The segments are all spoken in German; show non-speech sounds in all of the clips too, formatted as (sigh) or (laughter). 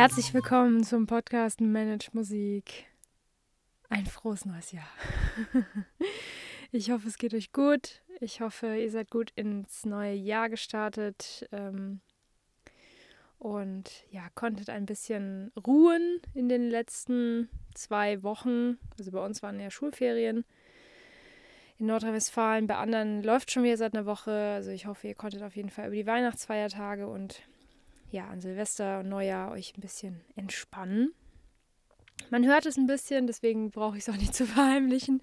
Herzlich willkommen zum Podcast Manage Musik. Ein frohes neues Jahr. (laughs) Ich hoffe, es geht euch gut. Ich hoffe, ihr seid gut ins neue Jahr gestartet ähm, und ja, konntet ein bisschen ruhen in den letzten zwei Wochen. Also bei uns waren ja Schulferien in Nordrhein-Westfalen. Bei anderen läuft schon wieder seit einer Woche. Also ich hoffe, ihr konntet auf jeden Fall über die Weihnachtsfeiertage und ja, an Silvester und Neujahr euch ein bisschen entspannen. Man hört es ein bisschen, deswegen brauche ich es auch nicht (laughs) zu verheimlichen.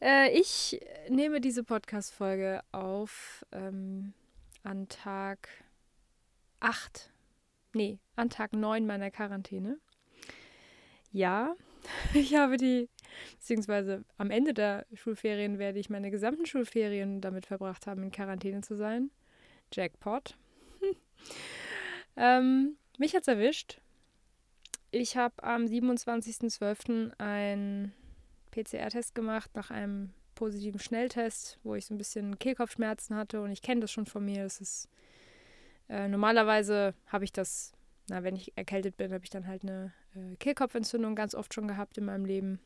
Äh, ich nehme diese Podcast-Folge auf ähm, an Tag 8. Nee, an Tag 9 meiner Quarantäne. Ja, (laughs) ich habe die, beziehungsweise am Ende der Schulferien werde ich meine gesamten Schulferien damit verbracht haben, in Quarantäne zu sein. Jackpot. (laughs) ähm, mich hat's erwischt. Ich habe am 27.12. ein PCR-Test gemacht nach einem positiven Schnelltest, wo ich so ein bisschen Kehlkopfschmerzen hatte und ich kenne das schon von mir. Das ist äh, normalerweise habe ich das, na, wenn ich erkältet bin, habe ich dann halt eine äh, Kehlkopfentzündung ganz oft schon gehabt in meinem Leben.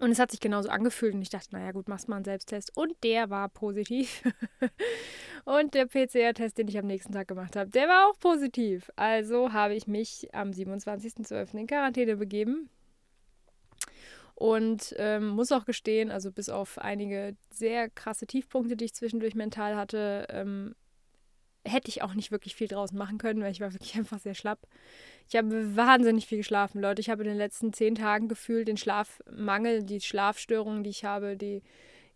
Und es hat sich genauso angefühlt und ich dachte, naja gut, machst mal einen Selbsttest. Und der war positiv. (laughs) und der PCR-Test, den ich am nächsten Tag gemacht habe, der war auch positiv. Also habe ich mich am 27.12. in Quarantäne begeben. Und ähm, muss auch gestehen, also bis auf einige sehr krasse Tiefpunkte, die ich zwischendurch mental hatte, ähm, hätte ich auch nicht wirklich viel draußen machen können, weil ich war wirklich (laughs) einfach sehr schlapp. Ich habe wahnsinnig viel geschlafen, Leute. Ich habe in den letzten zehn Tagen gefühlt den Schlafmangel, die Schlafstörungen, die ich habe, die,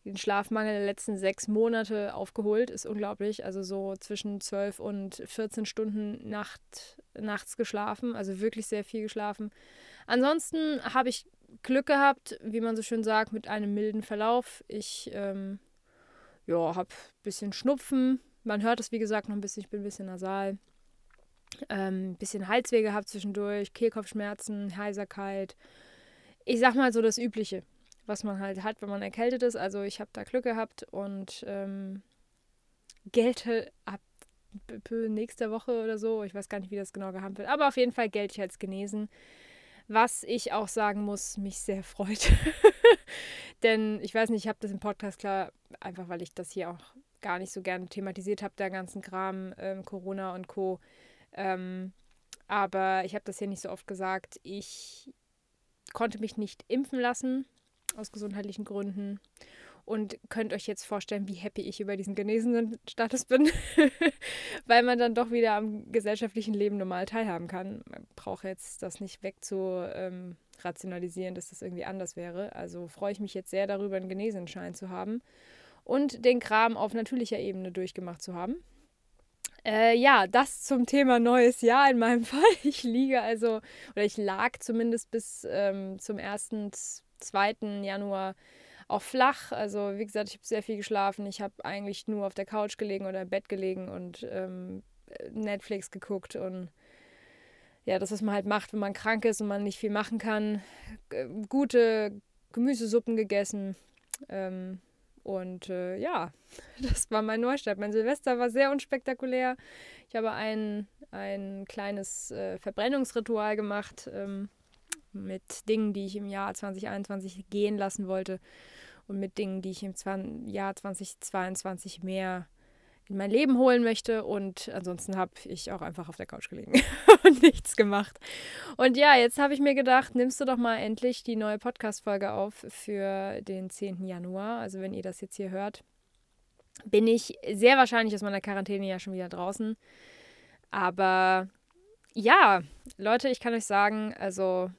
den Schlafmangel der letzten sechs Monate aufgeholt. Ist unglaublich. Also so zwischen zwölf und 14 Stunden Nacht, nachts geschlafen. Also wirklich sehr viel geschlafen. Ansonsten habe ich Glück gehabt, wie man so schön sagt, mit einem milden Verlauf. Ich ähm, ja, habe ein bisschen Schnupfen. Man hört es, wie gesagt, noch ein bisschen. Ich bin ein bisschen nasal. Ein ähm, bisschen Halsweh gehabt zwischendurch, Kehlkopfschmerzen, Heiserkeit. Ich sag mal so das Übliche, was man halt hat, wenn man erkältet ist. Also ich habe da Glück gehabt und ähm, gelte ab nächster Woche oder so. Ich weiß gar nicht, wie das genau gehandelt wird. Aber auf jeden Fall gelte ich als genesen. Was ich auch sagen muss, mich sehr freut. (laughs) Denn ich weiß nicht, ich habe das im Podcast klar, einfach weil ich das hier auch gar nicht so gerne thematisiert habe, der ganzen Kram, ähm, Corona und Co. Ähm, aber ich habe das hier nicht so oft gesagt. Ich konnte mich nicht impfen lassen, aus gesundheitlichen Gründen und könnt euch jetzt vorstellen, wie happy ich über diesen genesenen Status bin, (laughs) weil man dann doch wieder am gesellschaftlichen Leben normal teilhaben kann. Man braucht jetzt das nicht weg zu ähm, rationalisieren, dass das irgendwie anders wäre. Also freue ich mich jetzt sehr darüber, einen Genesenschein zu haben und den Kram auf natürlicher Ebene durchgemacht zu haben. Äh, ja, das zum Thema neues Jahr in meinem (laughs) Fall. Ich liege also, oder ich lag zumindest bis ähm, zum 1., 2. Januar auch flach. Also wie gesagt, ich habe sehr viel geschlafen. Ich habe eigentlich nur auf der Couch gelegen oder im Bett gelegen und ähm, Netflix geguckt und ja, das, was man halt macht, wenn man krank ist und man nicht viel machen kann. Gute Gemüsesuppen gegessen. Ähm, und äh, ja, (laughs) das war mein Neustart. Mein Silvester war sehr unspektakulär. Ich habe ein, ein kleines äh, Verbrennungsritual gemacht ähm, mit Dingen, die ich im Jahr 2021 gehen lassen wollte und mit Dingen, die ich im Jahr 2022 mehr in mein Leben holen möchte. Und ansonsten habe ich auch einfach auf der Couch gelegen (laughs) und nichts gemacht. Und ja, jetzt habe ich mir gedacht, nimmst du doch mal endlich die neue Podcast-Folge auf für den 10. Januar. Also wenn ihr das jetzt hier hört, bin ich sehr wahrscheinlich aus meiner Quarantäne ja schon wieder draußen. Aber ja, Leute, ich kann euch sagen, also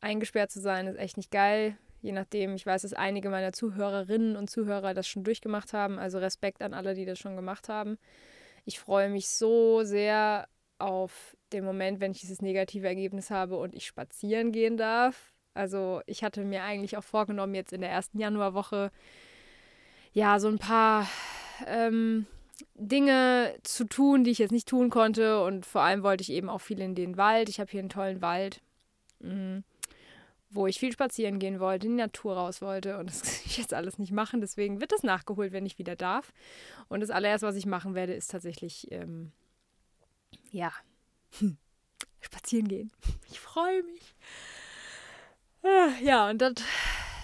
eingesperrt zu sein ist echt nicht geil. Je nachdem, ich weiß, dass einige meiner Zuhörerinnen und Zuhörer das schon durchgemacht haben. Also Respekt an alle, die das schon gemacht haben. Ich freue mich so sehr auf den Moment, wenn ich dieses negative Ergebnis habe und ich spazieren gehen darf. Also ich hatte mir eigentlich auch vorgenommen, jetzt in der ersten Januarwoche ja so ein paar ähm, Dinge zu tun, die ich jetzt nicht tun konnte. Und vor allem wollte ich eben auch viel in den Wald. Ich habe hier einen tollen Wald. Mhm wo ich viel spazieren gehen wollte, in die Natur raus wollte. Und das (laughs) kann ich jetzt alles nicht machen. Deswegen wird das nachgeholt, wenn ich wieder darf. Und das allererste, was ich machen werde, ist tatsächlich, ähm, ja, (laughs) spazieren gehen. (laughs) Ich freue mich. Ah, ja, und das,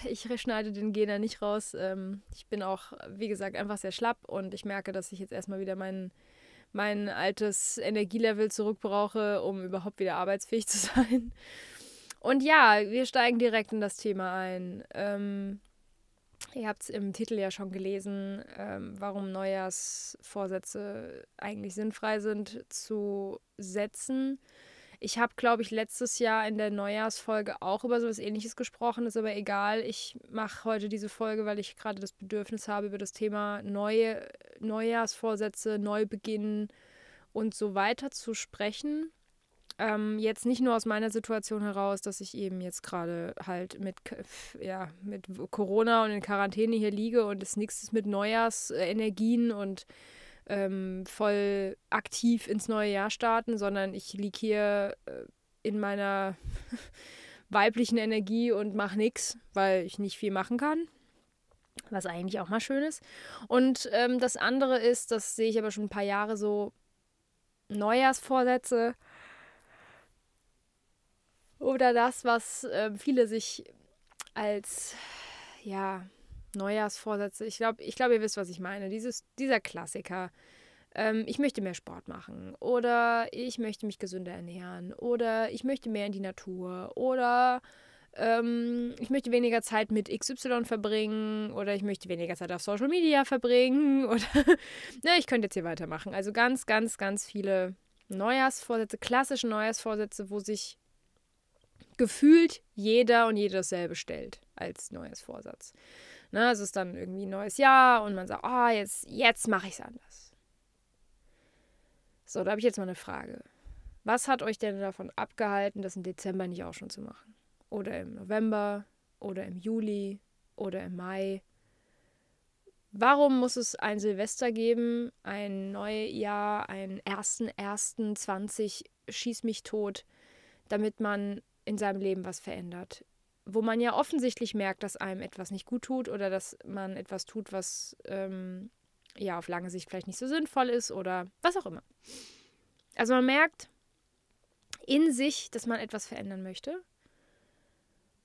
ich schneide den Gena nicht raus. Ähm, ich bin auch, wie gesagt, einfach sehr schlapp und ich merke, dass ich jetzt erstmal wieder mein, mein altes Energielevel zurückbrauche, um überhaupt wieder arbeitsfähig zu sein. Und ja, wir steigen direkt in das Thema ein. Ähm, ihr habt es im Titel ja schon gelesen, ähm, warum Neujahrsvorsätze eigentlich sinnfrei sind zu setzen. Ich habe, glaube ich, letztes Jahr in der Neujahrsfolge auch über sowas ähnliches gesprochen, ist aber egal. Ich mache heute diese Folge, weil ich gerade das Bedürfnis habe, über das Thema neue Neujahrsvorsätze, Neubeginn und so weiter zu sprechen. Ähm, jetzt nicht nur aus meiner Situation heraus, dass ich eben jetzt gerade halt mit, ja, mit Corona und in Quarantäne hier liege und es nichts ist mit Neujahrsenergien und ähm, voll aktiv ins neue Jahr starten, sondern ich liege hier äh, in meiner (laughs) weiblichen Energie und mache nichts, weil ich nicht viel machen kann. Was eigentlich auch mal schön ist. Und ähm, das andere ist, das sehe ich aber schon ein paar Jahre so, Neujahrsvorsätze oder das, was äh, viele sich als, ja, Neujahrsvorsätze. Ich glaube, ich glaub, ihr wisst, was ich meine. Dieses, dieser Klassiker. Ähm, ich möchte mehr Sport machen. Oder ich möchte mich gesünder ernähren. Oder ich möchte mehr in die Natur. Oder ähm, ich möchte weniger Zeit mit XY verbringen. Oder ich möchte weniger Zeit auf Social Media verbringen. (laughs) Oder ne, ich könnte jetzt hier weitermachen. Also ganz, ganz, ganz viele Neujahrsvorsätze, klassische Neujahrsvorsätze, wo sich gefühlt jeder und jede dasselbe stellt als Neujahrsvorsatz. Ne, es ist dann irgendwie ein neues Jahr und man sagt, oh, jetzt, jetzt mache ich es anders. So, da habe ich jetzt mal eine Frage. Was hat euch denn davon abgehalten, das im Dezember nicht auch schon zu machen? Oder im November oder im Juli oder im Mai? Warum muss es ein Silvester geben, ein neues Jahr, ein 1.1.20 schieß mich tot, damit man in seinem Leben was verändert? wo man ja offensichtlich merkt, dass einem etwas nicht gut tut oder dass man etwas tut, was ähm, ja auf lange Sicht vielleicht nicht so sinnvoll ist oder was auch immer. Also man merkt in sich, dass man etwas verändern möchte.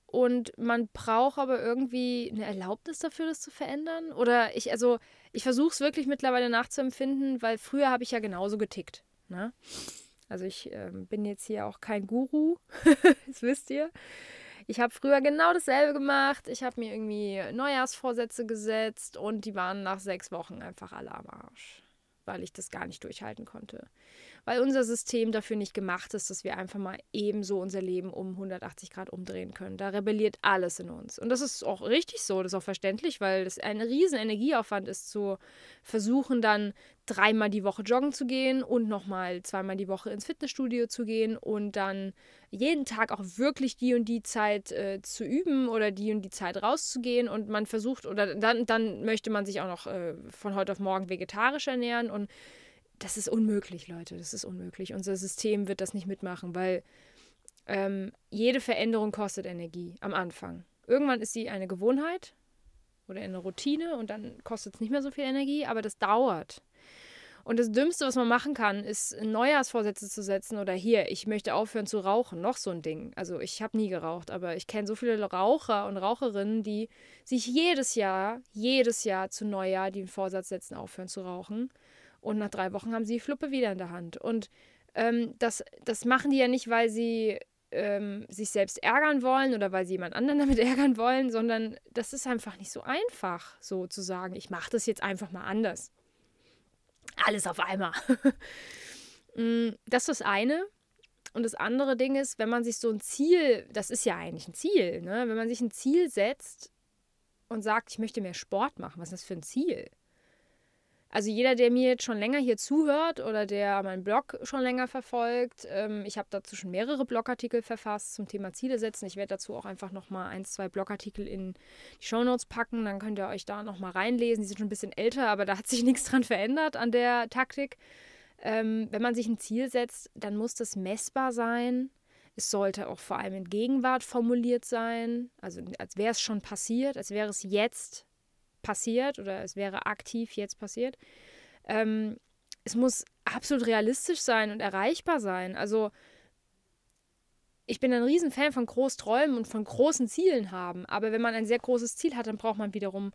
Und man braucht aber irgendwie eine Erlaubnis dafür, das zu verändern. Oder ich, also, ich versuche es wirklich mittlerweile nachzuempfinden, weil früher habe ich ja genauso getickt. Ne? Also ich äh, bin jetzt hier auch kein Guru, (laughs) das wisst ihr. Ich habe früher genau dasselbe gemacht. Ich habe mir irgendwie Neujahrsvorsätze gesetzt und die waren nach sechs Wochen einfach alle am Arsch, weil ich das gar nicht durchhalten konnte weil unser System dafür nicht gemacht ist, dass wir einfach mal ebenso unser Leben um 180 Grad umdrehen können. Da rebelliert alles in uns. Und das ist auch richtig so, das ist auch verständlich, weil es ein riesen Energieaufwand ist, zu versuchen, dann dreimal die Woche joggen zu gehen und nochmal zweimal die Woche ins Fitnessstudio zu gehen und dann jeden Tag auch wirklich die und die Zeit äh, zu üben oder die und die Zeit rauszugehen und man versucht oder dann, dann möchte man sich auch noch äh, von heute auf morgen vegetarisch ernähren und das ist unmöglich, Leute. Das ist unmöglich. Unser System wird das nicht mitmachen, weil ähm, jede Veränderung kostet Energie am Anfang. Irgendwann ist sie eine Gewohnheit oder eine Routine und dann kostet es nicht mehr so viel Energie, aber das dauert. Und das Dümmste, was man machen kann, ist Neujahrsvorsätze zu setzen oder hier, ich möchte aufhören zu rauchen. Noch so ein Ding. Also ich habe nie geraucht, aber ich kenne so viele Raucher und Raucherinnen, die sich jedes Jahr, jedes Jahr zu Neujahr den Vorsatz setzen, aufhören zu rauchen. Und nach drei Wochen haben sie die Fluppe wieder in der Hand. Und ähm, das, das machen die ja nicht, weil sie ähm, sich selbst ärgern wollen oder weil sie jemand anderen (laughs) damit ärgern wollen, sondern das ist einfach nicht so einfach, so zu sagen, ich mache das jetzt einfach mal anders. Alles auf einmal. (laughs) Mm, das ist das eine. Und das andere Ding ist, wenn man sich so ein Ziel, das ist ja eigentlich ein Ziel, ne? wenn man sich ein Ziel setzt und sagt, ich möchte mehr Sport machen, was ist das für ein Ziel? Also jeder, der mir jetzt schon länger hier zuhört oder der meinen Blog schon länger verfolgt, ähm, ich habe dazu schon mehrere Blogartikel verfasst zum Thema Ziele setzen. Ich werde dazu auch einfach nochmal ein, zwei Blogartikel in die Shownotes packen, dann könnt ihr euch da nochmal reinlesen. Die sind schon ein bisschen älter, aber da hat sich (laughs) nichts dran verändert an der Taktik. Ähm, wenn man sich ein Ziel setzt, dann muss das messbar sein. Es sollte auch vor allem in Gegenwart formuliert sein, also als wäre es schon passiert, als wäre es jetzt passiert oder es wäre aktiv jetzt passiert. Ähm, es muss absolut realistisch sein und erreichbar sein. Also ich bin ein Riesenfan von Großträumen und von großen Zielen haben. Aber wenn man ein sehr großes Ziel hat, dann braucht man wiederum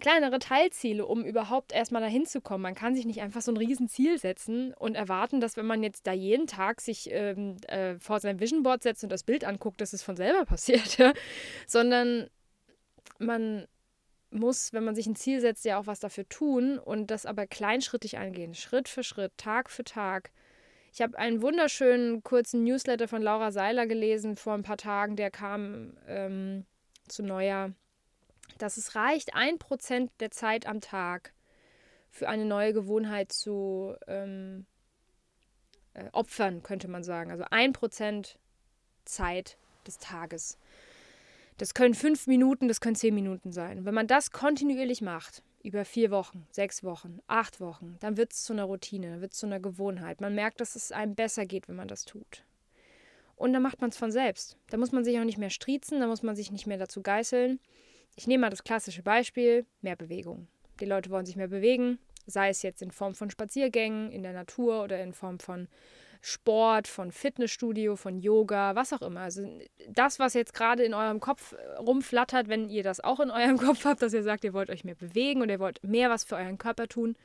kleinere Teilziele, um überhaupt erstmal dahin zu kommen. Man kann sich nicht einfach so ein Riesenziel setzen und erwarten, dass wenn man jetzt da jeden Tag sich ähm, äh, vor sein Vision Board setzt und das Bild anguckt, dass es von selber (laughs) passiert, sondern man muss, wenn man sich ein Ziel setzt, ja auch was dafür tun und das aber kleinschrittig angehen, Schritt für Schritt, Tag für Tag. Ich habe einen wunderschönen kurzen Newsletter von Laura Seiler gelesen vor ein paar Tagen, der kam ähm, zu Neujahr, dass es reicht, ein Prozent der Zeit am Tag für eine neue Gewohnheit zu ähm, äh, opfern, könnte man sagen. Also ein Prozent Zeit des Tages. Das können fünf Minuten, das können zehn Minuten sein. wenn man das kontinuierlich macht, über vier Wochen, sechs Wochen, acht Wochen, dann wird es zu einer Routine, dann wird es zu einer Gewohnheit. Man merkt, dass es einem besser geht, wenn man das tut. Und dann macht man es von selbst. Da muss man sich auch nicht mehr striezen, da muss man sich nicht mehr dazu geißeln. Ich nehme mal das klassische Beispiel, mehr Bewegung. Die Leute wollen sich mehr bewegen, sei es jetzt in Form von Spaziergängen in der Natur oder in Form von Sport, von Fitnessstudio, von Yoga, was auch immer. Also das, was jetzt gerade in eurem Kopf äh, rumflattert, wenn ihr das auch in eurem (laughs) Kopf habt, dass ihr sagt, ihr wollt euch mehr bewegen und ihr wollt mehr was für euren Körper tun,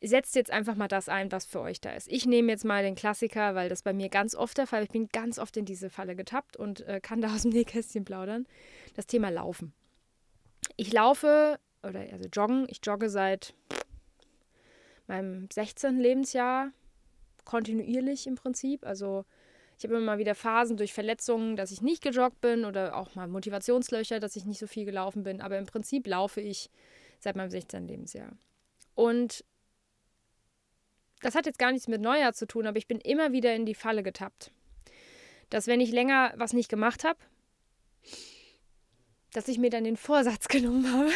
setzt jetzt einfach mal das ein, was für euch da ist. Ich nehme jetzt mal den Klassiker, weil das bei mir ganz oft der Fall ist. Ich bin ganz oft in diese Falle getappt und äh, kann da aus dem (laughs) Nähkästchen plaudern. Das Thema Laufen. Ich laufe, oder also joggen, ich jogge seit meinem 16. Lebensjahr kontinuierlich im Prinzip. Also ich habe immer mal wieder Phasen durch Verletzungen, dass ich nicht gejoggt bin oder auch mal Motivationslöcher, dass ich nicht so viel gelaufen bin. Aber im Prinzip laufe ich seit meinem 16. Lebensjahr. Und das hat jetzt gar nichts mit Neujahr zu tun, aber ich bin immer wieder in die Falle getappt. Dass wenn ich länger was nicht gemacht habe, dass ich mir dann den Vorsatz (laughs) genommen habe,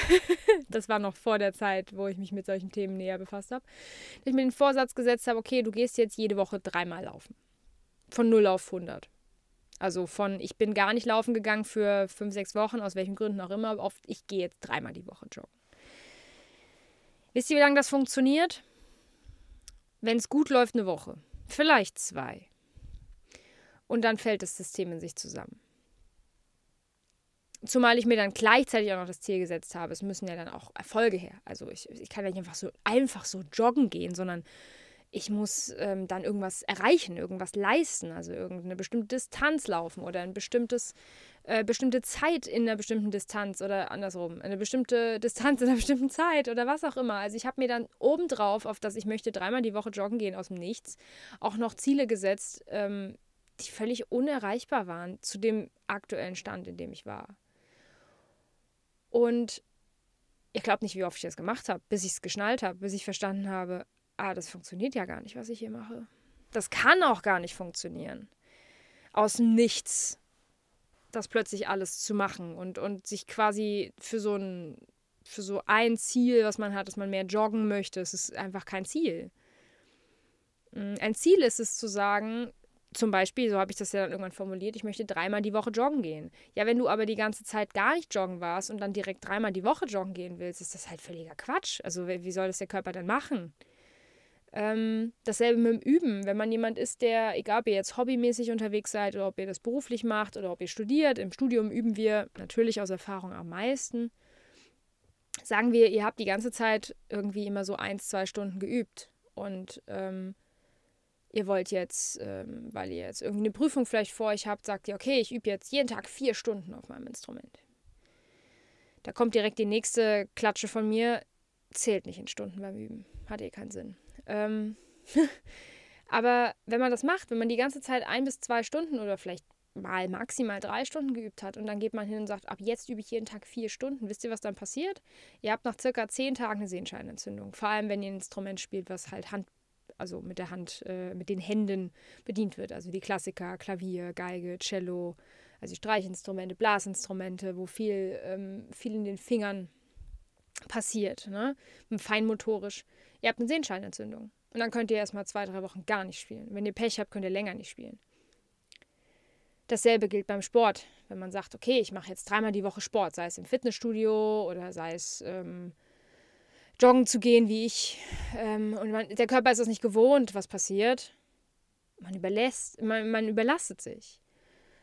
das war noch vor der Zeit, wo ich mich mit solchen Themen näher befasst habe, dass ich mir den Vorsatz gesetzt habe, okay, du gehst jetzt jede Woche dreimal laufen. Von 0 auf 100. Also von, ich bin gar nicht laufen gegangen für fünf, sechs Wochen, aus welchen Gründen auch immer, auf, ich gehe jetzt dreimal die Woche joggen. Wisst ihr, wie lange das funktioniert? Wenn es gut läuft, eine Woche. Vielleicht zwei. Und dann fällt das System in sich zusammen. Zumal ich mir dann gleichzeitig auch noch das Ziel gesetzt habe, es müssen ja dann auch Erfolge her. Also ich, ich kann ja nicht einfach so, einfach so joggen gehen, sondern ich muss ähm, dann irgendwas erreichen, irgendwas leisten, also irgendeine bestimmte Distanz laufen oder ein bestimmtes, äh, bestimmte Zeit in einer bestimmten Distanz oder andersrum, eine bestimmte Distanz in einer bestimmten Zeit oder was auch immer. Also ich habe mir dann obendrauf, auf das ich möchte dreimal die Woche joggen gehen aus dem Nichts, auch noch Ziele gesetzt, ähm, die völlig unerreichbar waren zu dem aktuellen Stand, in dem ich war. Und ihr glaubt nicht, wie oft ich das gemacht habe, bis ich es geschnallt habe, bis ich verstanden habe, ah, das funktioniert ja gar nicht, was ich hier mache. Das kann auch gar nicht funktionieren. Aus nichts das plötzlich alles zu machen und, und sich quasi für so ein für so ein Ziel, was man hat, dass man mehr joggen möchte, es ist einfach kein Ziel. Mm, ein Ziel ist es zu sagen, zum Beispiel, so habe ich das ja dann irgendwann formuliert, ich möchte dreimal die Woche joggen gehen. Ja, wenn du aber die ganze Zeit gar nicht joggen warst und dann direkt dreimal die Woche joggen gehen willst, ist das halt völliger Quatsch. Also wie soll das der Körper dann machen? Ähm, dasselbe mit dem Üben. Wenn man jemand ist, der, egal ob ihr jetzt hobbymäßig unterwegs seid oder ob ihr das beruflich macht oder ob ihr studiert, im Studium üben wir natürlich aus Erfahrung am meisten. Sagen wir, ihr habt die ganze Zeit irgendwie immer so eins, zwei Stunden geübt und ähm, ihr wollt jetzt, ähm, weil ihr jetzt irgendwie eine Prüfung vielleicht vor euch habt, sagt ihr, okay, ich übe jetzt jeden Tag vier Stunden auf meinem Instrument. Da kommt direkt die nächste Klatsche von mir, zählt nicht in Stunden beim Üben. Hat eh keinen Sinn. Ähm (laughs) aber wenn man das macht, wenn man die ganze Zeit ein bis zwei Stunden oder vielleicht mal maximal drei Stunden geübt hat und dann geht man hin und sagt, ab jetzt übe ich jeden Tag vier Stunden. Wisst ihr, was dann passiert? Ihr habt nach circa zehn Tagen eine Sehenscheinentzündung. Vor allem, wenn ihr ein Instrument spielt, was halt Hand also mit der Hand, äh, mit den Händen bedient wird. Also die Klassiker, Klavier, Geige, Cello, also Streichinstrumente, Blasinstrumente, wo viel, ähm, viel in den Fingern passiert, ne? Feinmotorisch. Ihr habt eine Sehenscheinentzündung. Und dann könnt ihr erstmal zwei, drei Wochen gar nicht spielen. Wenn ihr Pech habt, könnt ihr länger nicht spielen. Dasselbe gilt beim Sport. Wenn man sagt, okay, ich mache jetzt dreimal die Woche Sport, sei es im Fitnessstudio oder sei es ähm, joggen zu gehen wie ich. Ähm, und man, der Körper ist das nicht gewohnt, was passiert. man überlässt, man, man überlastet sich.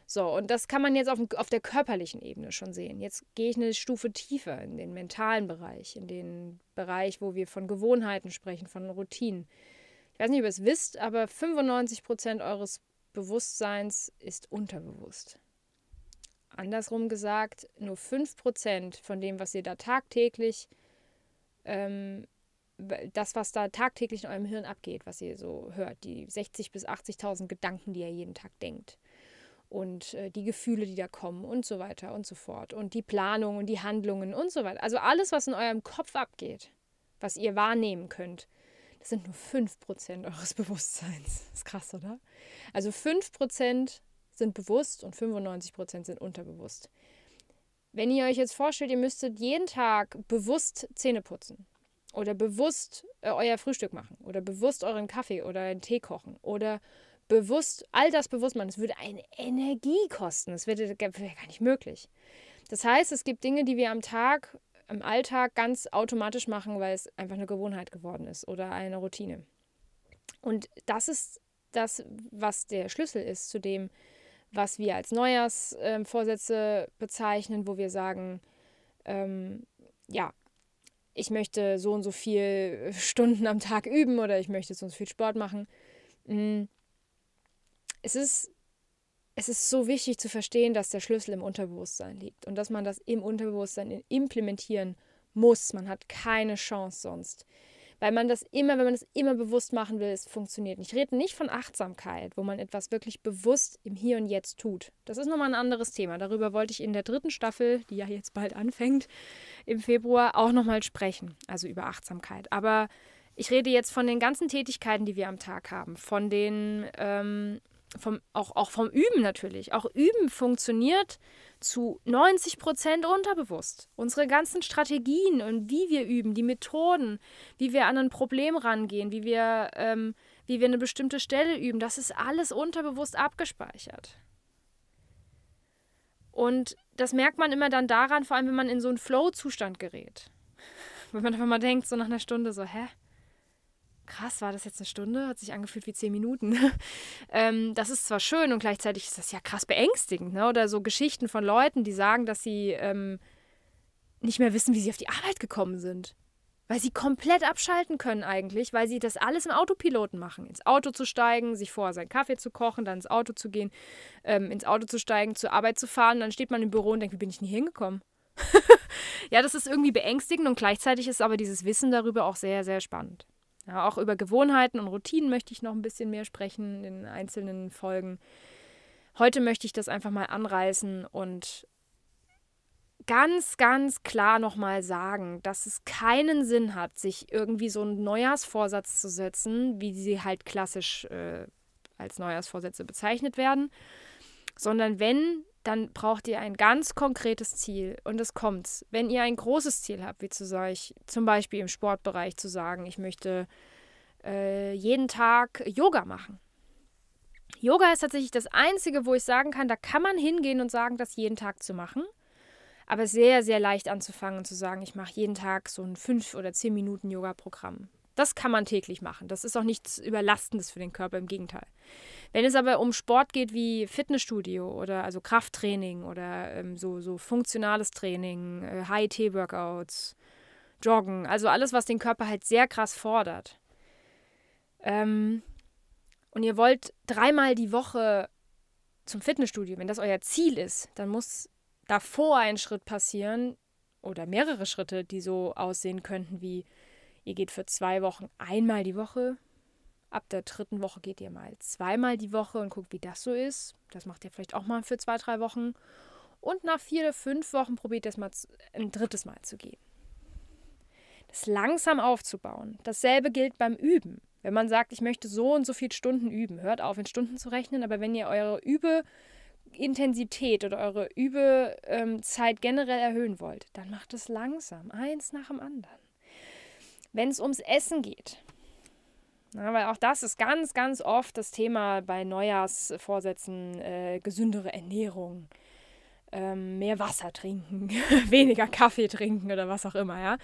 So, und das kann man jetzt auf, auf der körperlichen Ebene schon sehen. Jetzt gehe ich eine Stufe tiefer in den mentalen Bereich, in den Bereich, wo wir von Gewohnheiten sprechen, von Routinen. Ich weiß nicht, ob ihr es wisst, aber 95 Prozent eures Bewusstseins ist unterbewusst. Andersrum gesagt, nur 5 Prozent von dem, was ihr da tagtäglich, ähm, das, was da tagtäglich in eurem Hirn abgeht, was ihr so hört, die 60.000 bis 80.000 Gedanken, die ihr jeden Tag denkt und äh, die Gefühle, die da kommen und so weiter und so fort und die Planung und die Handlungen und so weiter. Also alles, was in eurem Kopf abgeht, was ihr wahrnehmen könnt, das sind nur 5% eures (laughs) Bewusstseins. Das ist krass, oder? Also 5% sind bewusst und 95% sind unterbewusst. Wenn ihr euch jetzt vorstellt, ihr müsstet jeden Tag bewusst Zähne putzen oder bewusst äh, euer Frühstück machen oder bewusst euren Kaffee oder einen Tee kochen oder bewusst, all das bewusst machen, das würde eine Energie kosten. Das wäre gar nicht möglich. Das heißt, es gibt Dinge, die wir am Tag, im Alltag ganz automatisch machen, weil es einfach eine Gewohnheit geworden ist oder eine Routine. Und das ist das, was der Schlüssel ist zu dem, was wir als Neujahrsvorsätze äh, bezeichnen, wo wir sagen, ähm, ja, ich möchte so und so viel Stunden am Tag üben oder ich möchte so und so viel Sport machen. Mhm es ist, es ist so wichtig zu verstehen, dass der Schlüssel im Unterbewusstsein liegt und dass man das im Unterbewusstsein implementieren muss. Man hat keine Chance sonst. Weil man das immer, wenn man das immer bewusst machen will, es funktioniert. Ich rede nicht von Achtsamkeit, wo man etwas wirklich bewusst im Hier und Jetzt tut. Das ist nochmal ein anderes Thema. Darüber wollte ich in der dritten Staffel, die ja jetzt bald anfängt, im Februar auch nochmal sprechen. Also über Achtsamkeit. Aber ich rede jetzt von den ganzen Tätigkeiten, die wir am Tag haben. Von den ähm, vom, auch, auch vom Üben natürlich. Auch Üben funktioniert zu 90 Prozent unterbewusst. Unsere ganzen Strategien und wie wir üben, die Methoden, wie wir an ein Problem rangehen, wie wir, ähm, wie wir eine bestimmte Stelle üben, das ist alles unterbewusst abgespeichert. Und das merkt man immer dann daran, vor allem wenn man in so einen Flow-Zustand gerät. (laughs) Wenn man einfach mal denkt, so nach einer Stunde, so, hä? Krass, war das jetzt eine Stunde? Hat sich angefühlt wie zehn Minuten. (laughs) ähm, das ist zwar schön und gleichzeitig ist das ja krass beängstigend. Ne? Oder so Geschichten von Leuten, die sagen, dass sie ähm, nicht mehr wissen, wie sie auf die Arbeit gekommen sind. Weil sie komplett abschalten können eigentlich, weil sie das alles im Autopiloten machen. Ins Auto zu steigen, sich vorher seinen Kaffee zu kochen, dann ins Auto zu gehen, ähm, ins Auto zu steigen, zur Arbeit zu fahren. Dann steht man im Büro und denkt, wie bin ich nie hingekommen? (laughs) ja, das ist irgendwie beängstigend und gleichzeitig ist aber dieses Wissen darüber auch sehr, sehr spannend. Ja, auch über Gewohnheiten und Routinen möchte ich noch ein bisschen mehr sprechen in einzelnen Folgen. Heute möchte ich das einfach mal anreißen und ganz, ganz klar nochmal sagen, dass es keinen Sinn hat, sich irgendwie so einen Neujahrsvorsatz zu setzen, wie sie halt klassisch äh, als Neujahrsvorsätze bezeichnet werden, sondern wenn dann braucht ihr ein ganz konkretes Ziel und es kommt. Wenn ihr ein großes Ziel habt, wie zu sagen, zum Beispiel im Sportbereich zu sagen, ich möchte äh, jeden Tag Yoga machen. Yoga ist tatsächlich das Einzige, wo ich sagen kann, da kann man hingehen und sagen, das jeden Tag zu machen. Aber sehr, sehr leicht anzufangen und zu sagen, ich mache jeden Tag so ein 5 oder 10 Minuten Yoga-Programm. Das kann man täglich machen. Das ist auch nichts Überlastendes für den Körper, im Gegenteil. Wenn es aber um Sport geht wie Fitnessstudio oder also Krafttraining oder ähm, so, so funktionales Training, äh, High-T-Workouts, Joggen, also alles, was den Körper halt sehr krass fordert. Ähm, und ihr wollt dreimal die Woche zum Fitnessstudio, wenn das euer Ziel ist, dann muss davor ein Schritt passieren oder mehrere Schritte, die so aussehen könnten wie ihr geht für zwei Wochen einmal die Woche Ab der dritten Woche geht ihr mal zweimal die Woche und guckt, wie das so ist. Das macht ihr vielleicht auch mal für zwei, drei Wochen. Und nach vier oder fünf Wochen probiert ihr es mal ein drittes Mal zu gehen. Das langsam aufzubauen. Dasselbe gilt beim Üben. Wenn man sagt, ich möchte so und so viele Stunden üben, hört auf, in Stunden zu rechnen, aber wenn ihr eure Übeintensität oder eure Übezeit generell erhöhen wollt, dann macht es langsam, eins nach dem anderen. Wenn es ums Essen geht, ja, weil auch das ist ganz, ganz oft das Thema bei Neujahrsvorsätzen, äh, gesündere Ernährung, äh, ähm, mehr Wasser trinken, (laughs) weniger Kaffee trinken oder was auch immer, ja.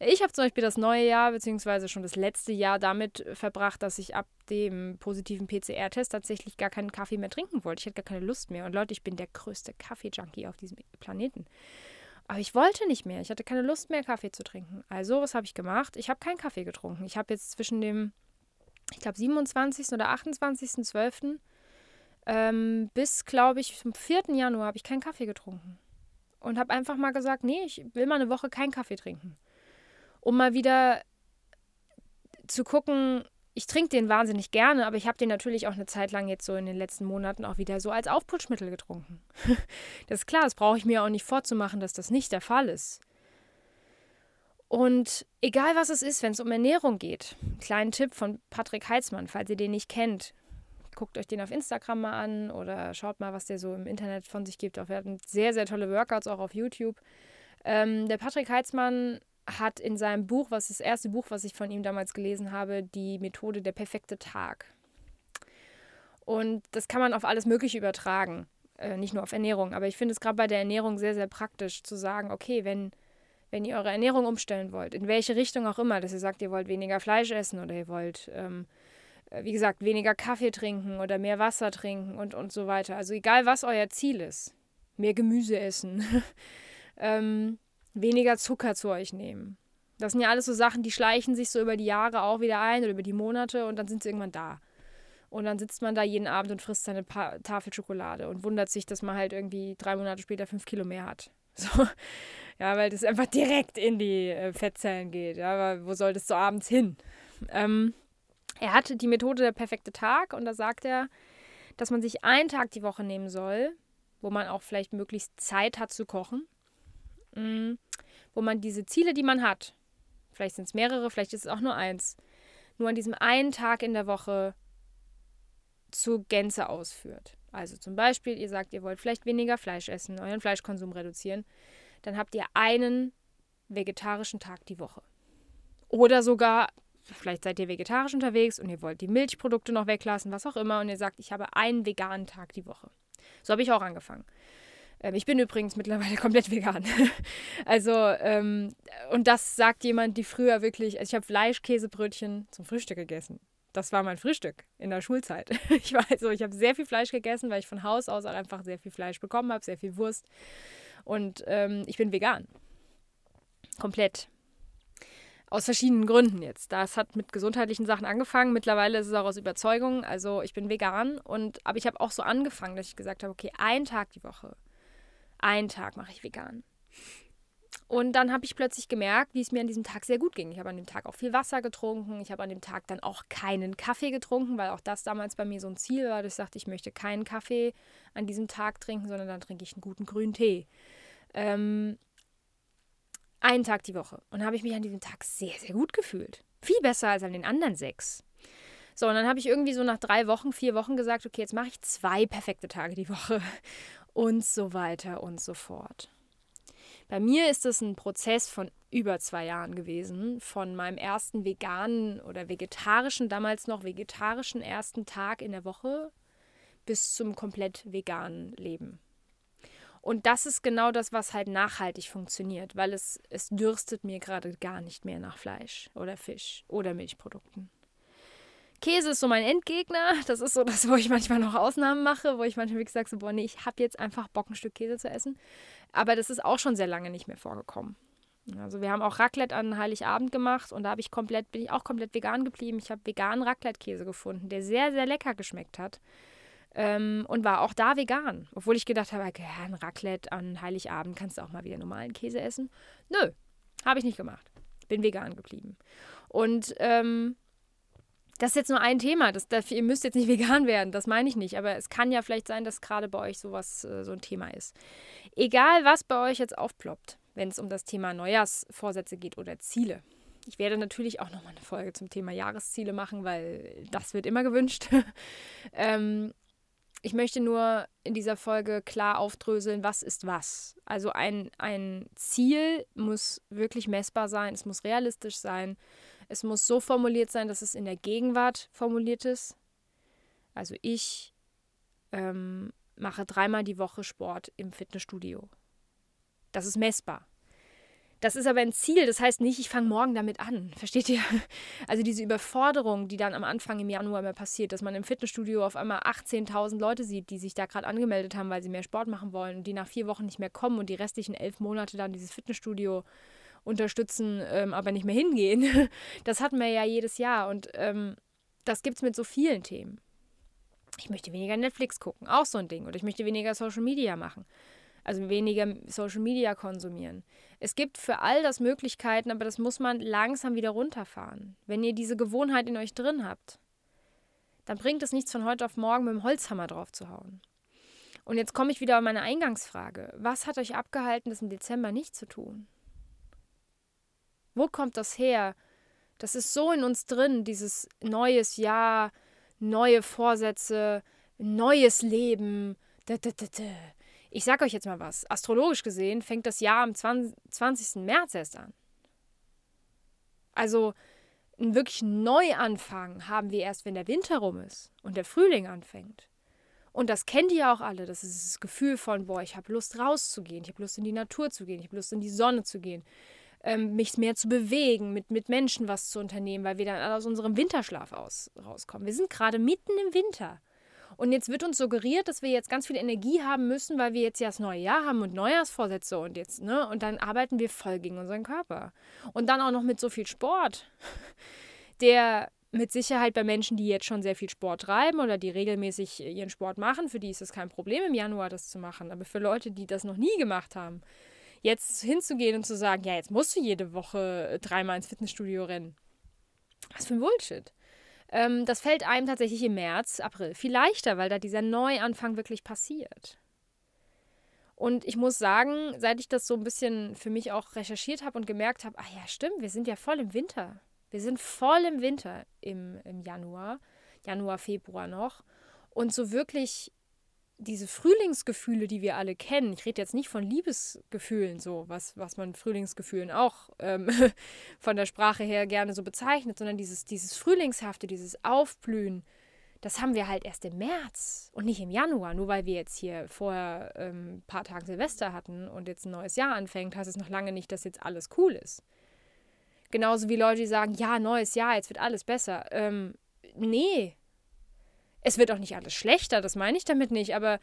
Ich habe zum Beispiel das neue Jahr, beziehungsweise schon das letzte Jahr damit verbracht, dass ich ab dem positiven PCR-Test tatsächlich gar keinen Kaffee mehr trinken wollte. Ich hatte gar keine Lust mehr. Und Leute, ich bin der größte Kaffee-Junkie auf diesem Planeten. Aber ich wollte nicht mehr. Ich hatte keine Lust mehr, Kaffee zu trinken. Also, was habe ich gemacht? Ich habe keinen Kaffee getrunken. Ich habe jetzt zwischen dem, ich glaube, 27. oder 28.12. Ähm, bis, glaube ich, zum 4. Januar habe ich keinen Kaffee getrunken. Und habe einfach mal gesagt, nee, ich will mal eine Woche keinen Kaffee trinken. Um mal wieder zu gucken, ich trinke den wahnsinnig gerne, aber ich habe den natürlich auch eine Zeit lang jetzt so in den letzten Monaten auch wieder so als Aufputschmittel getrunken. (laughs) das ist klar, das brauche ich mir auch nicht vorzumachen, dass das nicht der Fall ist. Und egal was es ist, wenn es um Ernährung geht, kleinen Tipp von Patrick Heitzmann, falls ihr den nicht kennt, guckt euch den auf Instagram mal an oder schaut mal, was der so im Internet von sich gibt. Er hat sehr, sehr tolle Workouts auch auf YouTube. Ähm, der Patrick Heitzmann hat in seinem Buch, was das erste Buch, was ich von ihm damals gelesen habe, die Methode der perfekte Tag. Und das kann man auf alles Mögliche übertragen, äh, nicht nur auf Ernährung. Aber ich finde es gerade bei der Ernährung sehr, sehr praktisch zu sagen, okay, wenn, wenn ihr eure Ernährung umstellen wollt, in welche Richtung auch immer, dass ihr sagt, ihr wollt weniger Fleisch essen oder ihr wollt ähm, äh, wie gesagt, weniger Kaffee trinken oder mehr Wasser trinken und, und so weiter. Also egal, was euer Ziel ist. Mehr Gemüse essen. (laughs) ähm, weniger Zucker zu euch nehmen. Das sind ja alles so Sachen, die schleichen sich so über die Jahre auch wieder ein oder über die Monate und dann sind sie irgendwann da. Und dann sitzt man da jeden Abend und frisst seine pa Tafel Schokolade und wundert sich, dass man halt irgendwie drei Monate später fünf Kilo mehr hat. (laughs) So. Ja, weil das einfach direkt in die äh, Fettzellen geht. Ja, aber wo soll das so abends hin? Ähm, er hat die Methode der perfekte Tag und da sagt er, dass man sich einen Tag die Woche nehmen soll, wo man auch vielleicht möglichst Zeit hat zu kochen, mm, wo man diese Ziele, die man hat, vielleicht sind es mehrere, vielleicht ist es auch nur eins, nur an diesem einen Tag in der Woche zur Gänze ausführt. Also zum Beispiel, ihr sagt, ihr wollt vielleicht weniger Fleisch essen, euren Fleischkonsum reduzieren, dann habt ihr einen vegetarischen Tag die Woche. Oder sogar vielleicht seid ihr vegetarisch unterwegs und ihr wollt die Milchprodukte noch weglassen, was auch immer, und ihr sagt, ich habe einen veganen Tag die Woche. So habe ich auch angefangen. Ähm, ich bin übrigens mittlerweile (laughs) komplett vegan. (laughs) also, ähm, und das sagt jemand, die früher wirklich, also ich habe Fleischkäsebrötchen zum Frühstück gegessen. Das war mein Frühstück in der Schulzeit. (laughs) Ich war also, ich habe sehr viel Fleisch gegessen, weil ich von Haus aus einfach sehr viel Fleisch bekommen habe, sehr viel Wurst. Und ähm, ich bin vegan. Komplett. Aus verschiedenen Gründen jetzt. Das hat mit gesundheitlichen Sachen angefangen. Mittlerweile ist es auch aus Überzeugung. Also ich bin vegan und aber ich habe auch so angefangen, dass ich gesagt habe, okay, einen Tag die Woche. Einen Tag mache ich vegan. Und dann habe ich plötzlich gemerkt, wie es mir an diesem Tag sehr gut ging. Ich habe an dem Tag auch viel Wasser getrunken. Ich habe an dem Tag dann auch keinen Kaffee getrunken, weil auch das damals bei mir so ein Ziel war, ich sagte, ich möchte keinen Kaffee an diesem Tag trinken, sondern dann trinke ich einen guten grünen Tee. Ähm, einen Tag die Woche. Und habe ich mich an diesem Tag sehr, sehr gut gefühlt. Viel besser als an den anderen sechs. So, und dann habe ich irgendwie so nach drei Wochen, vier Wochen gesagt, okay, jetzt mache ich zwei perfekte Tage die Woche. Und so weiter und so fort. Bei mir ist es ein Prozess von über zwei Jahren gewesen, von meinem ersten veganen oder vegetarischen, damals noch vegetarischen ersten Tag in der Woche bis zum komplett veganen Leben. Und das ist genau das, was halt nachhaltig funktioniert, weil es, es dürstet mir gerade gar nicht mehr nach Fleisch oder Fisch oder Milchprodukten. Käse ist so mein Endgegner. Das ist so das, wo ich manchmal noch Ausnahmen mache, wo ich manchmal wirklich sage, so, boah, nee, ich habe jetzt einfach Bock, ein Stück Käse zu essen. Aber das ist auch schon sehr lange nicht mehr vorgekommen. Also wir haben auch Raclette an Heiligabend gemacht und da ich komplett, bin ich auch komplett vegan geblieben. Ich habe veganen Raclette-Käse gefunden, der sehr, sehr lecker geschmeckt hat. Ähm, und war auch da vegan. Obwohl ich gedacht habe, okay, ein Raclette an Heiligabend kannst du auch mal wieder normalen Käse essen. Nö, habe ich nicht gemacht. Bin vegan geblieben. Und ähm, das ist jetzt nur ein Thema. Das, das, ihr müsst jetzt nicht (laughs) vegan werden, das meine ich nicht. Aber es kann ja vielleicht sein, dass gerade bei euch sowas äh, so ein Thema ist. Egal, was bei euch jetzt aufploppt, wenn es um das Thema Neujahrsvorsätze geht oder Ziele. Ich werde natürlich auch nochmal eine Folge zum Thema Jahresziele machen, weil das wird immer gewünscht. (laughs) ähm, ich möchte nur in dieser Folge klar aufdröseln, was ist was. Also ein, ein Ziel muss wirklich messbar sein, es muss realistisch sein, es muss so formuliert sein, dass es in der Gegenwart formuliert ist. Also ich ähm, mache dreimal die Woche Sport im Fitnessstudio. Das ist messbar. Das ist aber ein Ziel, das heißt nicht, ich fange morgen damit an. (laughs) Versteht ihr? Also diese Überforderung, die dann am Anfang im Januar immer passiert, dass man im Fitnessstudio auf einmal 18.000 Leute sieht, die sich da gerade angemeldet haben, weil sie mehr Sport machen wollen und die nach vier Wochen nicht mehr kommen und die restlichen elf Monate dann dieses Fitnessstudio unterstützen, ähm, aber nicht mehr hingehen. (laughs) Das hatten wir ja jedes Jahr und ähm, das gibt es mit so vielen Themen. Ich möchte weniger Netflix gucken, auch so ein Ding. Oder ich möchte weniger Social Media machen also weniger Social Media konsumieren. Es gibt für all das Möglichkeiten, aber das muss man langsam wieder runterfahren. Wenn ihr diese Gewohnheit in euch drin habt, dann bringt es nichts von heute auf morgen mit dem Holzhammer drauf zu hauen. Und jetzt komme ich wieder auf meine Eingangsfrage. Was hat euch abgehalten, das im Dezember nicht zu tun? Wo kommt das her? Das ist so in uns drin, dieses neues Jahr, neue Vorsätze, neues Leben. Ich sage euch jetzt mal was. Astrologisch gesehen fängt das Jahr am 20. März erst an. Also einen wirklichen Neuanfang haben wir erst, wenn der Winter rum ist und der Frühling anfängt. Und das kennt ihr auch alle. Das ist das Gefühl von, boah, ich habe Lust rauszugehen, ich habe Lust in die Natur zu gehen, ich habe Lust in die Sonne zu gehen, ähm, mich mehr zu bewegen, mit, mit Menschen was zu unternehmen, weil wir dann aus unserem Winterschlaf aus, rauskommen. Wir sind gerade mitten im Winter. Und jetzt wird uns suggeriert, dass wir jetzt ganz viel Energie haben müssen, weil wir jetzt ja das neue Jahr haben und Neujahrsvorsätze und jetzt, ne? Und dann arbeiten wir voll gegen unseren Körper. Und dann auch noch mit so viel Sport, (laughs) der mit Sicherheit bei Menschen, die jetzt schon sehr viel Sport treiben oder die regelmäßig ihren Sport machen, für die ist es kein Problem im Januar das zu machen. Aber für Leute, die das noch nie gemacht haben, jetzt hinzugehen und zu sagen, ja, jetzt musst du jede Woche dreimal ins Fitnessstudio rennen. Was für ein Bullshit. Ähm, das fällt einem tatsächlich im März, April viel leichter, weil da dieser Neuanfang wirklich passiert. Und ich muss sagen, seit ich das so ein bisschen für mich auch recherchiert habe und gemerkt habe, ach ja, stimmt, wir sind ja voll im Winter. Wir sind voll im Winter im, im Januar, Januar, Februar noch. Und so wirklich diese Frühlingsgefühle, die wir alle kennen, ich rede jetzt nicht von Liebesgefühlen, so was, was man Frühlingsgefühlen auch ähm, (laughs) von der Sprache her gerne so bezeichnet, sondern dieses, dieses Frühlingshafte, dieses Aufblühen, das haben wir halt erst im März und nicht im Januar. Nur weil wir jetzt hier vorher ein ähm, paar Tage Silvester hatten und jetzt ein neues Jahr anfängt, heißt es noch lange nicht, dass jetzt alles cool ist. Genauso wie Leute, die sagen, ja, neues Jahr, jetzt wird alles besser. Ähm, nee, es wird auch nicht alles schlechter, das meine ich damit nicht, aber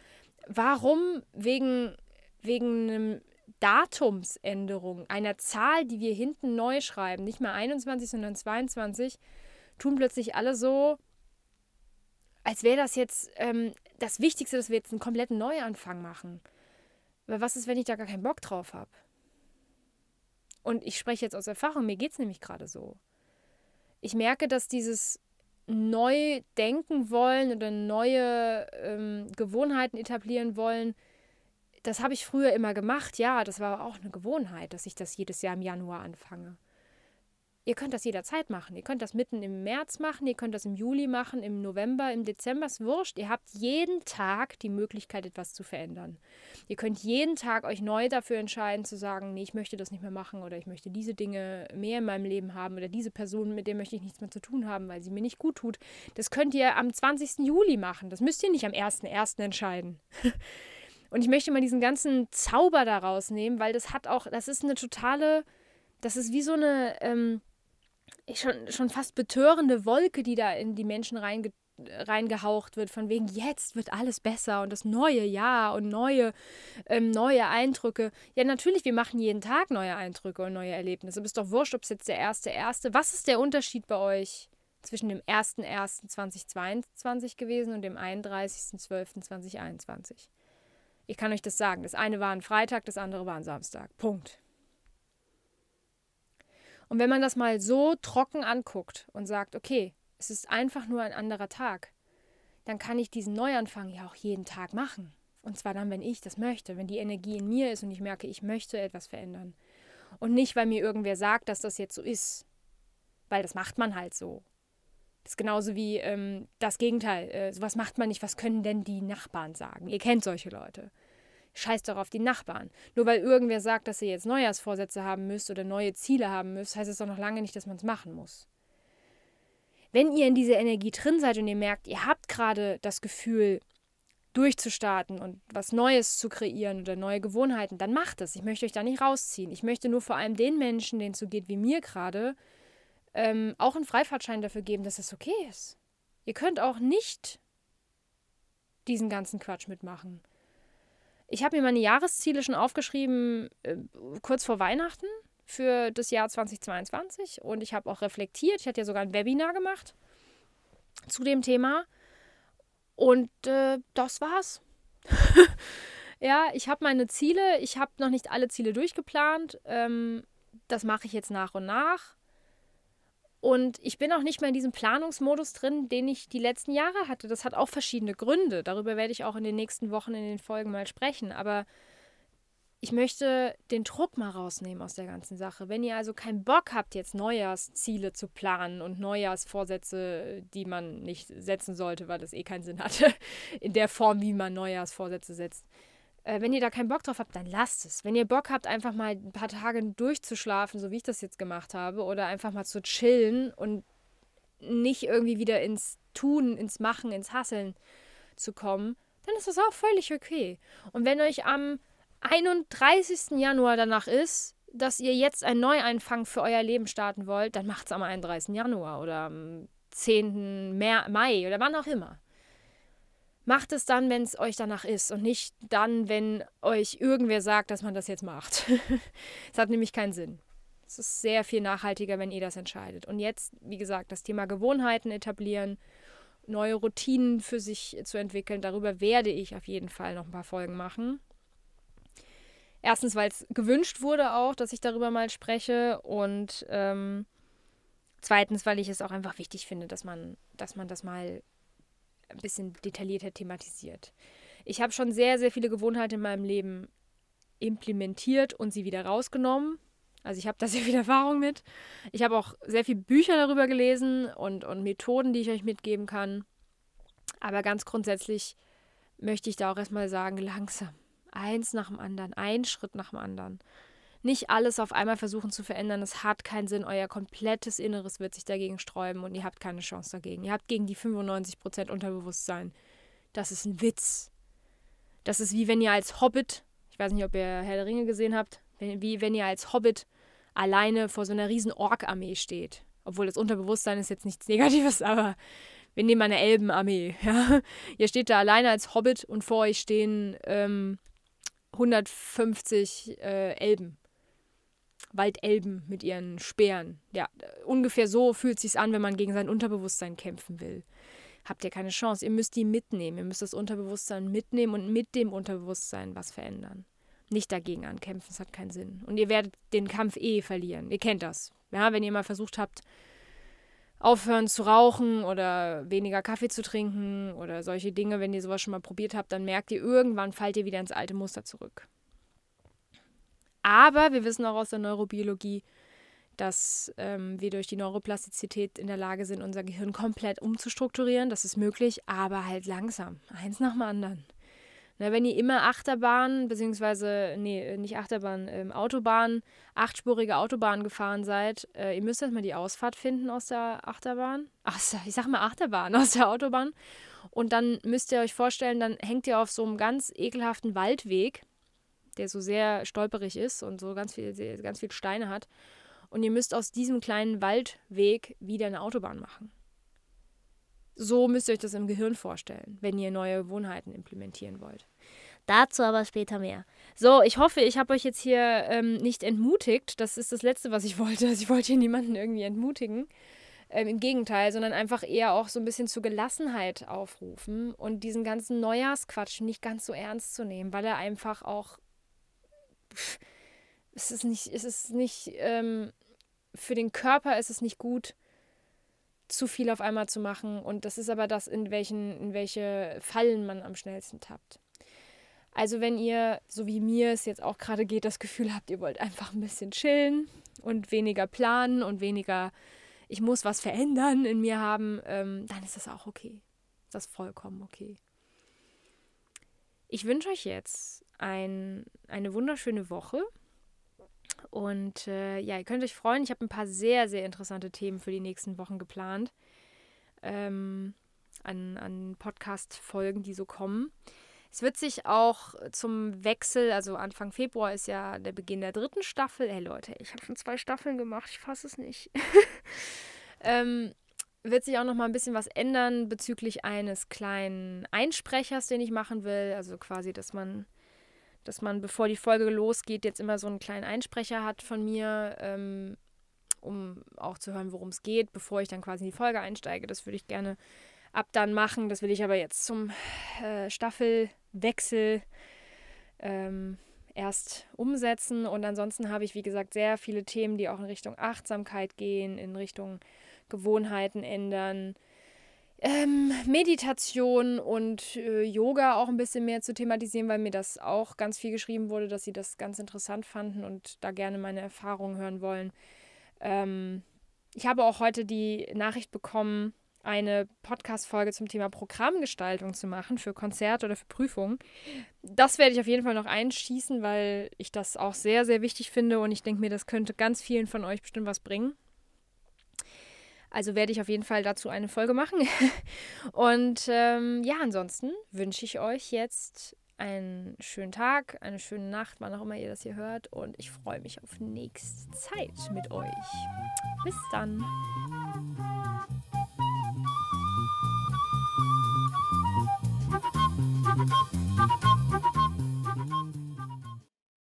warum wegen, wegen einem Datumsänderung, einer Zahl, die wir hinten neu schreiben, nicht mehr 21, sondern 22, tun plötzlich alle so, als wäre das jetzt ähm, das Wichtigste, dass wir jetzt einen kompletten Neuanfang machen. Aber was ist, wenn ich da gar keinen Bock drauf habe? Und ich spreche jetzt aus Erfahrung, mir geht es nämlich gerade so. Ich merke, dass dieses neu denken wollen oder neue ähm, Gewohnheiten etablieren wollen, das habe ich früher immer gemacht. Ja, das war auch eine Gewohnheit, dass ich das jedes Jahr im Januar anfange. Ihr könnt das jederzeit machen. Ihr könnt das mitten im März machen, ihr könnt das im Juli machen, im November, im Dezember, ist wurscht. Ihr habt jeden Tag die Möglichkeit, etwas zu verändern. Ihr könnt jeden Tag euch neu dafür entscheiden, zu sagen, nee, ich möchte das nicht mehr machen oder ich möchte diese Dinge mehr in meinem Leben haben oder diese Person, mit der möchte ich nichts mehr zu tun haben, weil sie mir nicht gut tut. Das könnt ihr am 20. Juli machen. Das müsst ihr nicht am 1.1. entscheiden. (laughs) Und ich möchte mal diesen ganzen Zauber daraus nehmen, weil das hat auch, das ist eine totale, das ist wie so eine, ähm, schon, schon fast betörende Wolke, die da in die Menschen reinge reingehaucht wird, von wegen jetzt wird alles besser und das neue Jahr und neue, ähm, neue Eindrücke. Ja, natürlich, wir machen jeden Tag neue Eindrücke und neue Erlebnisse. Aber ist doch wurscht, ob es jetzt der erste, erste. Was ist der Unterschied bei euch zwischen dem 1.1.2022 gewesen und dem 31.12.2021? Ich kann euch das sagen. Das eine war ein Freitag, das andere war ein Samstag. Punkt. Und wenn man das mal so trocken anguckt und sagt, okay, es ist einfach nur ein anderer Tag, dann kann ich diesen Neuanfang ja auch jeden Tag machen. Und zwar dann, wenn ich das möchte, wenn die Energie in mir ist und ich merke, ich möchte etwas verändern. Und nicht, weil mir irgendwer sagt, dass das jetzt so ist. Weil das macht man halt so. Das ist genauso wie ähm, das Gegenteil. Äh, sowas macht man nicht. Was können denn die Nachbarn sagen? Ihr kennt solche Leute. Scheiß doch auf die Nachbarn. Nur weil irgendwer sagt, dass ihr jetzt Neujahrsvorsätze haben müsst oder neue Ziele haben müsst, heißt es doch noch lange nicht, dass man es machen muss. Wenn ihr in dieser Energie drin seid und ihr merkt, ihr habt gerade das Gefühl, durchzustarten und was Neues zu kreieren oder neue Gewohnheiten, dann macht es. Ich möchte euch da nicht rausziehen. Ich möchte nur vor allem den Menschen, denen es so geht wie mir gerade, ähm, auch einen Freifahrtschein dafür geben, dass es okay ist. Ihr könnt auch nicht diesen ganzen Quatsch mitmachen. Ich habe mir meine Jahresziele schon aufgeschrieben, äh, kurz vor Weihnachten für das Jahr 2022 und ich habe auch reflektiert. Ich hatte ja sogar ein Webinar gemacht zu dem Thema und äh, das war's. (laughs) ja, ich habe meine Ziele. Ich habe noch nicht alle Ziele durchgeplant. Ähm, das mache ich jetzt nach und nach. Und ich bin auch nicht mehr in diesem Planungsmodus drin, den ich die letzten Jahre hatte. Das hat auch verschiedene Gründe. Darüber werde ich auch in den nächsten Wochen in den Folgen mal sprechen. Aber ich möchte den Druck mal rausnehmen aus der ganzen Sache. Wenn ihr also keinen Bock habt, jetzt Neujahrsziele zu planen und Neujahrsvorsätze, die man nicht setzen sollte, weil das eh keinen Sinn hatte, (laughs) in der Form, wie man Neujahrsvorsätze setzt. Äh, wenn ihr da keinen Bock drauf habt, dann lasst es. Wenn ihr Bock habt, einfach mal ein paar Tage durchzuschlafen, so wie ich das jetzt gemacht habe, oder einfach mal zu chillen und nicht irgendwie wieder ins Tun, ins Machen, ins Hasseln zu kommen, dann ist das auch völlig okay. Und wenn euch am 31. Januar danach ist, dass ihr jetzt einen Neueinfang für euer Leben starten wollt, dann macht es am 31. Januar oder am 10. Mai oder wann auch immer. Macht es dann, wenn es euch danach ist und nicht dann, wenn euch irgendwer sagt, dass man das jetzt macht. (laughs) Es hat nämlich keinen Sinn. Es ist sehr viel nachhaltiger, wenn ihr das entscheidet. Und jetzt, wie gesagt, das Thema Gewohnheiten etablieren, neue Routinen für sich zu entwickeln, darüber werde ich auf jeden Fall noch ein paar Folgen machen. Erstens, weil es gewünscht wurde auch, dass ich darüber mal spreche und ähm, zweitens, weil ich es auch einfach wichtig finde, dass man, dass man das mal ein bisschen detaillierter thematisiert. Ich habe schon sehr, sehr viele Gewohnheiten in meinem Leben implementiert und sie wieder rausgenommen. Also ich habe da sehr viel (laughs) Erfahrung mit. Ich habe auch sehr viele Bücher darüber gelesen und, und Methoden, die ich euch mitgeben kann. Aber ganz grundsätzlich möchte ich da auch erstmal sagen, langsam. Eins nach dem anderen, ein Schritt nach dem anderen. Nicht alles auf einmal versuchen zu verändern, es hat keinen Sinn. Euer komplettes Inneres wird sich dagegen sträuben und ihr habt keine Chance dagegen. Ihr habt gegen die 95% Unterbewusstsein. Das ist ein Witz. Das ist wie wenn ihr als Hobbit, ich weiß nicht, ob ihr Herr der Ringe gesehen habt, wie wenn ihr als Hobbit alleine vor so einer riesen Ork-Armee steht. Obwohl das Unterbewusstsein ist jetzt nichts Negatives, (laughs) aber wir nehmen eine Elbenarmee. (laughs) Ja? Ihr steht da alleine als Hobbit und vor euch stehen ähm, 150 äh, Elben. Waldelben mit ihren Speeren. Ja, ungefähr so fühlt es sich an, wenn man gegen sein Unterbewusstsein kämpfen will. Habt ihr keine Chance. Ihr müsst die mitnehmen. Ihr müsst das Unterbewusstsein mitnehmen und mit dem Unterbewusstsein was verändern. Nicht dagegen ankämpfen, das hat keinen Sinn. Und ihr werdet den Kampf eh verlieren. Ihr kennt das. Ja, wenn ihr mal versucht habt, aufhören zu rauchen oder weniger Kaffee zu trinken oder solche Dinge, wenn ihr sowas schon mal probiert habt, dann merkt ihr, irgendwann fallt ihr wieder ins alte Muster zurück. Aber wir wissen auch aus der Neurobiologie, dass ähm, wir durch die Neuroplastizität in der Lage sind, unser Gehirn komplett umzustrukturieren. Das ist möglich, aber halt langsam. Eins nach dem anderen. Na, wenn ihr immer Achterbahn, beziehungsweise, nee, nicht Achterbahn, ähm, Autobahn, achtspurige Autobahn gefahren seid, äh, ihr müsst erstmal die Ausfahrt finden aus der Achterbahn. Ach, ich sag mal Achterbahn, (laughs) aus der Autobahn. Und dann müsst ihr euch vorstellen, dann hängt ihr auf so einem ganz ekelhaften Waldweg, der so sehr stolperig ist und so ganz viel, ganz viel Steine hat. Und ihr müsst aus diesem kleinen Waldweg wieder eine Autobahn machen. So müsst ihr euch das im Gehirn vorstellen, wenn ihr neue Gewohnheiten implementieren wollt. Dazu aber später mehr. So, ich hoffe, ich habe euch jetzt hier ähm, nicht entmutigt. Das ist das Letzte, was ich wollte. Also ich wollte hier niemanden irgendwie entmutigen. Ähm, Im Gegenteil, sondern einfach eher auch so ein bisschen zur Gelassenheit aufrufen und diesen ganzen Neujahrsquatsch nicht ganz so ernst zu nehmen, weil er einfach auch. Es ist nicht, es ist nicht, ähm, für den Körper ist es nicht gut, zu viel auf einmal zu machen. Und das ist aber das, in, welchen, in welche Fallen man am schnellsten tappt. Also wenn ihr, so wie mir es jetzt auch gerade geht, das Gefühl habt, ihr wollt einfach ein bisschen chillen und weniger planen und weniger, ich muss was verändern in mir haben, ähm, dann ist das auch okay. Das ist vollkommen okay. Ich wünsche euch jetzt ein, eine wunderschöne Woche. Und äh, ja, ihr könnt euch freuen. Ich habe ein paar sehr, sehr interessante Themen für die nächsten Wochen geplant. Ähm, an, an Podcast-Folgen, die so kommen. Es wird sich auch zum Wechsel, also Anfang Februar ist ja der Beginn der dritten Staffel. Ey Leute, ich habe schon zwei Staffeln gemacht, ich fasse es nicht. (laughs) ähm, wird sich auch noch mal ein bisschen was ändern bezüglich eines kleinen Einsprechers, den ich machen will. Also quasi, dass man, dass man, bevor die Folge losgeht, jetzt immer so einen kleinen Einsprecher hat von mir, ähm, um auch zu hören, worum es geht, bevor ich dann quasi in die Folge einsteige. Das würde ich gerne ab dann machen. Das will ich aber jetzt zum äh, Staffelwechsel ähm, erst umsetzen. Und ansonsten habe ich, wie gesagt, sehr viele Themen, die auch in Richtung Achtsamkeit gehen, in Richtung Gewohnheiten ändern, ähm, Meditation und äh, Yoga auch ein bisschen mehr zu thematisieren, weil mir das auch ganz viel geschrieben wurde, dass sie das ganz interessant fanden und da gerne meine Erfahrungen hören wollen. Ähm, ich habe auch heute die Nachricht bekommen, eine Podcast-Folge zum Thema Programmgestaltung zu machen für Konzerte oder für Prüfungen. Das werde ich auf jeden Fall noch einschießen, weil ich das auch sehr, sehr wichtig finde und ich denke mir, das könnte ganz vielen von euch bestimmt was bringen. Also werde ich auf jeden Fall dazu eine Folge machen. (laughs) Und ähm, ja, ansonsten wünsche ich euch jetzt einen schönen Tag, eine schöne Nacht, wann auch immer ihr das hier hört. Und ich freue mich auf nächste Zeit mit euch. Bis dann.